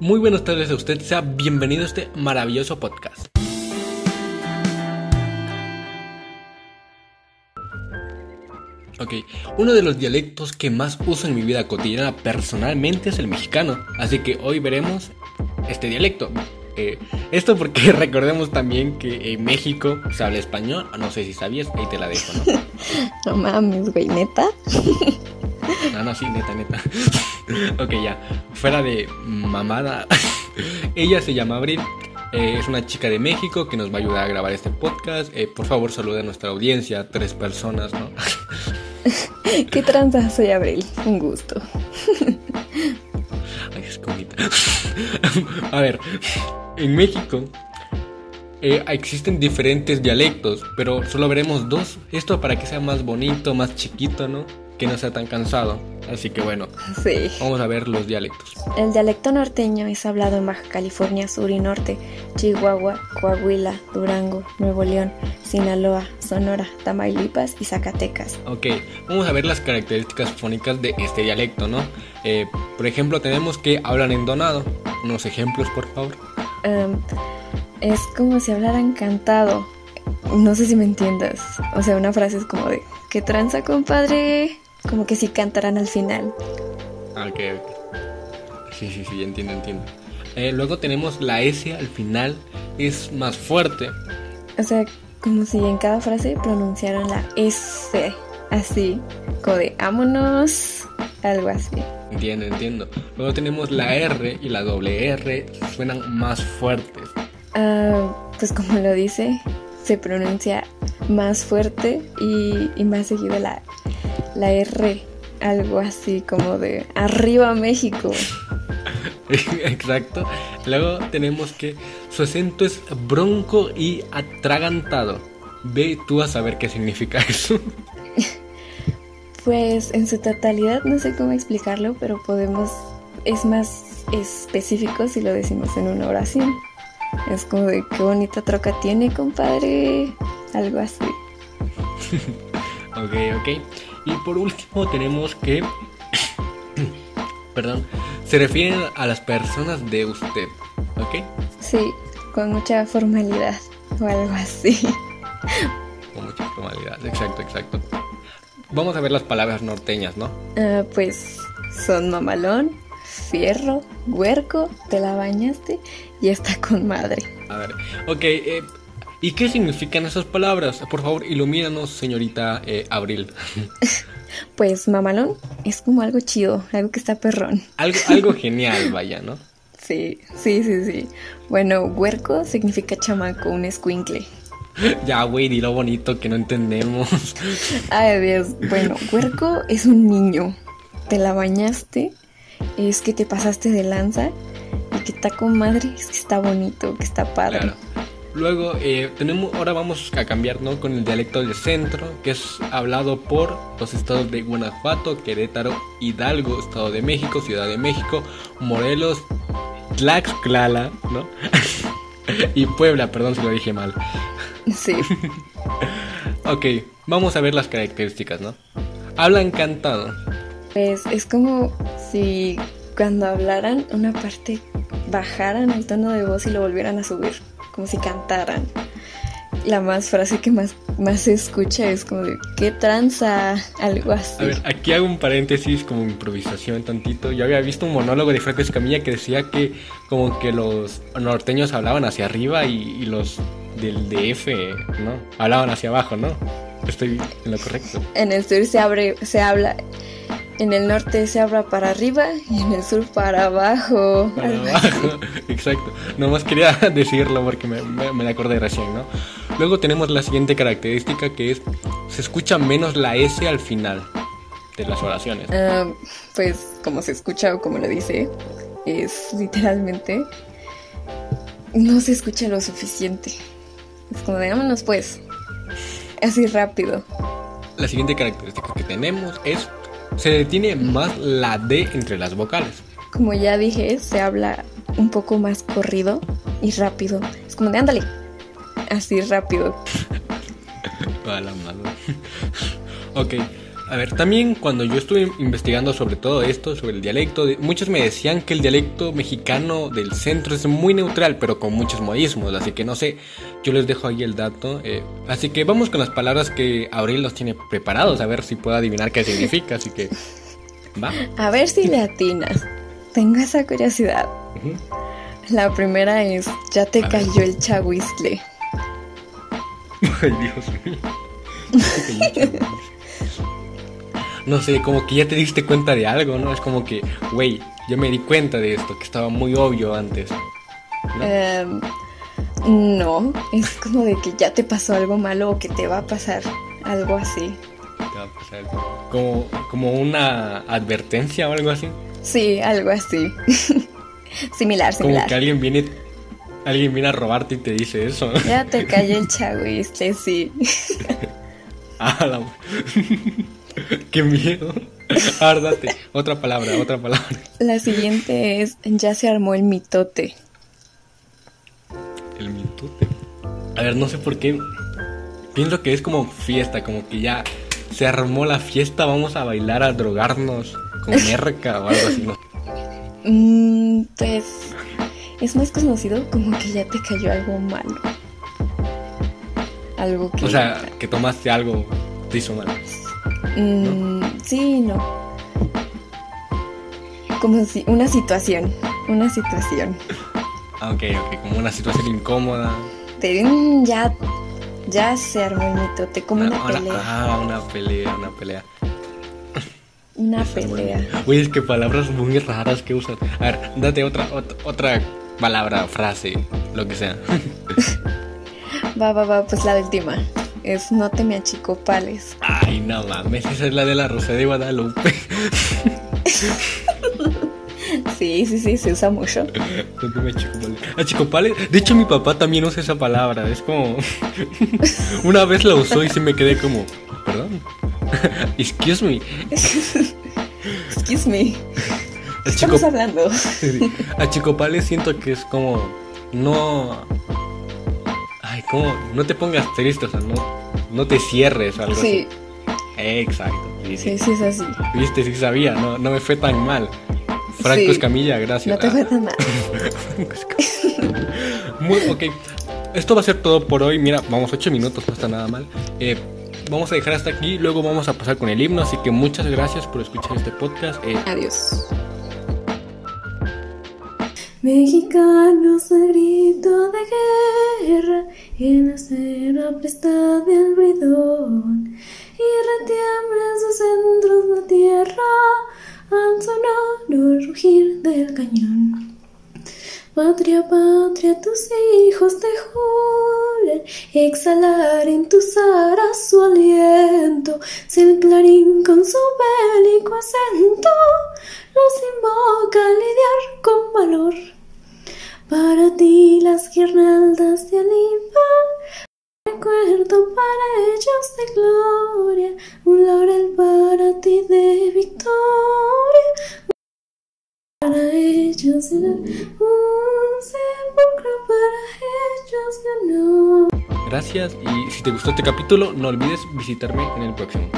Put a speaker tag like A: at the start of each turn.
A: Muy buenas tardes a usted, sea bienvenido a este maravilloso podcast. Ok, uno de los dialectos que más uso en mi vida cotidiana personalmente es el mexicano, así que hoy veremos este dialecto. Eh, esto porque recordemos también que en México se habla español, no sé si sabías, ahí te la dejo, ¿no?
B: no mames, güey, neta.
A: No, no, sí, neta, neta. ok, ya. Fuera de mamada. Ella se llama Abril. Eh, es una chica de México que nos va a ayudar a grabar este podcast. Eh, por favor, saluda a nuestra audiencia, tres personas, ¿no?
B: ¿Qué tranza? Soy Abril. Un gusto.
A: Ay, es bonita. a ver, en México eh, existen diferentes dialectos, pero solo veremos dos. Esto para que sea más bonito, más chiquito, ¿no? Que no sea tan cansado. Así que bueno,
B: sí.
A: vamos a ver los dialectos.
B: El dialecto norteño es hablado en Baja California Sur y Norte, Chihuahua, Coahuila, Durango, Nuevo León, Sinaloa, Sonora, Tamaulipas y Zacatecas.
A: Ok, vamos a ver las características fónicas de este dialecto, ¿no? Eh, por ejemplo, tenemos que hablan entonado. Unos ejemplos, por favor.
B: Em, es como si hablaran cantado. No sé si me entiendas. O sea, una frase es como de, ¿qué tranza, compadre? Como que si cantarán al final.
A: Ah, ok, Sí, sí, sí, entiendo, entiendo. Eh, luego tenemos la S al final, es más fuerte.
B: O sea, como si en cada frase pronunciaran la S, así, como de ámonos, algo así.
A: Entiendo, entiendo. Luego tenemos la R y la doble R, suenan más fuertes.
B: Ah, pues como lo dice, se pronuncia más fuerte y, y más seguido la la R, algo así como de arriba México.
A: Exacto. Luego tenemos que su acento es bronco y atragantado. Ve tú a saber qué significa eso.
B: Pues en su totalidad no sé cómo explicarlo, pero podemos, es más específico si lo decimos en una oración. Es como de qué bonita troca tiene, compadre. Algo así.
A: ok, ok. Y por último tenemos que, perdón, se refieren a las personas de usted, ¿ok?
B: Sí, con mucha formalidad o algo así.
A: Con mucha formalidad, exacto, exacto. Vamos a ver las palabras norteñas, ¿no?
B: Ah, pues son mamalón, fierro, huerco, te la bañaste y está con madre.
A: A ver, ok, eh, ¿Y qué significan esas palabras? Por favor, ilumínanos, señorita eh, Abril.
B: Pues mamalón es como algo chido, algo que está perrón.
A: Algo, algo genial, vaya, ¿no?
B: Sí, sí, sí, sí. Bueno, huerco significa chamaco, un escuincle.
A: Ya, güey, di lo bonito que no entendemos.
B: Ay, Dios. Bueno, huerco es un niño. Te la bañaste, es que te pasaste de lanza y que está con madre, es que está bonito, que está padre. Claro.
A: Luego eh, tenemos, ahora vamos a cambiar ¿no? con el dialecto del centro, que es hablado por los estados de Guanajuato, Querétaro, Hidalgo, Estado de México, Ciudad de México, Morelos, Tlaxcala, ¿no? y Puebla, perdón si lo dije mal.
B: Sí.
A: ok, vamos a ver las características, ¿no? Hablan cantado.
B: Pues es como si cuando hablaran una parte bajaran el tono de voz y lo volvieran a subir como si cantaran. La más frase que más, más se escucha es como de ¿qué tranza? Algo así.
A: A ver, aquí hago un paréntesis como improvisación tantito. Yo había visto un monólogo de Franco Escamilla que decía que como que los norteños hablaban hacia arriba y, los del DF, ¿no? Hablaban hacia abajo, ¿no? Estoy en lo correcto.
B: En el sur se abre, se habla en el norte se habla para arriba y en el sur para abajo.
A: Para abajo, exacto. Nomás quería decirlo porque me, me, acordé recién, ¿no? Luego tenemos la siguiente característica que es se escucha menos la S al final de las oraciones.
B: Ah, pues como se escucha o como lo dice, es literalmente no se escucha lo suficiente. Es como de vámonos pues. Así rápido.
A: La siguiente característica que tenemos es se detiene más la D entre las vocales.
B: Como ya dije, se habla un poco más corrido y rápido. Es como de ándale. Así rápido.
A: Para la madre. ok. A ver, también cuando yo estuve investigando sobre todo esto, sobre el dialecto, muchos me decían que el dialecto mexicano del centro es muy neutral, pero con muchos modismos, así que no sé, yo les dejo ahí el dato. Eh, así que vamos con las palabras que Abril nos tiene preparados, a ver si puedo adivinar qué significa, así que... ¿Va?
B: A ver si le atinas. Tengo esa curiosidad. La primera es, ya te cayó el chahuizle.
A: Ay, Dios mío. no sé, como que ya te diste cuenta de algo, ¿no? Es como que, güey, yo me di cuenta de esto, que estaba muy obvio antes.
B: ¿no? Em, no, es como de que ya te pasó algo malo o que te va a pasar algo así.
A: Te va a pasar algo. Como, como una advertencia o algo así.
B: Sí, algo así. similar, similar.
A: Como que alguien viene alguien viene a robarte y te dice eso.
B: Ya te cayó el chagüiste, sí.
A: ah, la... Qué miedo. Árdate. Otra palabra, otra palabra.
B: La siguiente es ya se armó el mitote.
A: El mitote. A ver, no sé por qué. Pienso que es como fiesta, como que ya se armó la fiesta, vamos a bailar, a drogarnos con merca o algo así, ¿no?
B: Mm, pues es más conocido como que ya te cayó algo malo. Algo que.
A: O sea, que tomaste algo, te hizo mal.
B: Mm, Sí, no. Como si. Una situación. Una situación.
A: Ah, ok, ok, como una situación incómoda.
B: Te, ya. Ya se armó el mitote, como una, una pelea.
A: Ah, una pelea, una pelea.
B: Una pelea.
A: Uy, es que palabras muy raras que usan. A ver, date otra, otra, otra palabra, frase, lo que sea.
B: va, va, va, pues la última. Es no te me achicopales.
A: Ay, no mames, esa es la de la Rosa de Guadalupe.
B: sí, sí, sí, se usa mucho.
A: No te me achicopales. Achicopales. De hecho, mi papá también usa esa palabra. Es como. Una vez la usó y se me quedé como. Perdón. Excuse me.
B: Excuse me. ¿Qué estamos hablando?
A: A Chicopales siento que es como. No. Como. No te pongas triste, o sea, no, no te cierres algo
B: sí.
A: así. Exacto.
B: Sí, sí, sí, es así.
A: Viste, sí sabía, no, no me fue tan mal. Franco sí. Escamilla, gracias.
B: No te fue tan mal.
A: Muy, ok. Esto va a ser todo por hoy. Mira, vamos, ocho minutos, no está nada mal. Eh, vamos a dejar hasta aquí, luego vamos a pasar con el himno, así que muchas gracias por escuchar este podcast. Eh,
B: Adiós.
C: Mexicanos acero apresta del ruidón, y retiembla sus centros la tierra, al sonoro rugir del cañón. Patria, patria, tus hijos te juren, exhalar en tus aras su aliento, si el clarín con su bélico acento los invoca a lidiar con valor. Para ti las guirnaldas de Aníbal, recuerdo para ellos de gloria, un laurel para ti de victoria. Para ellos un sepulcro para ellos de honor.
A: Gracias y si te gustó este capítulo no olvides visitarme en el próximo.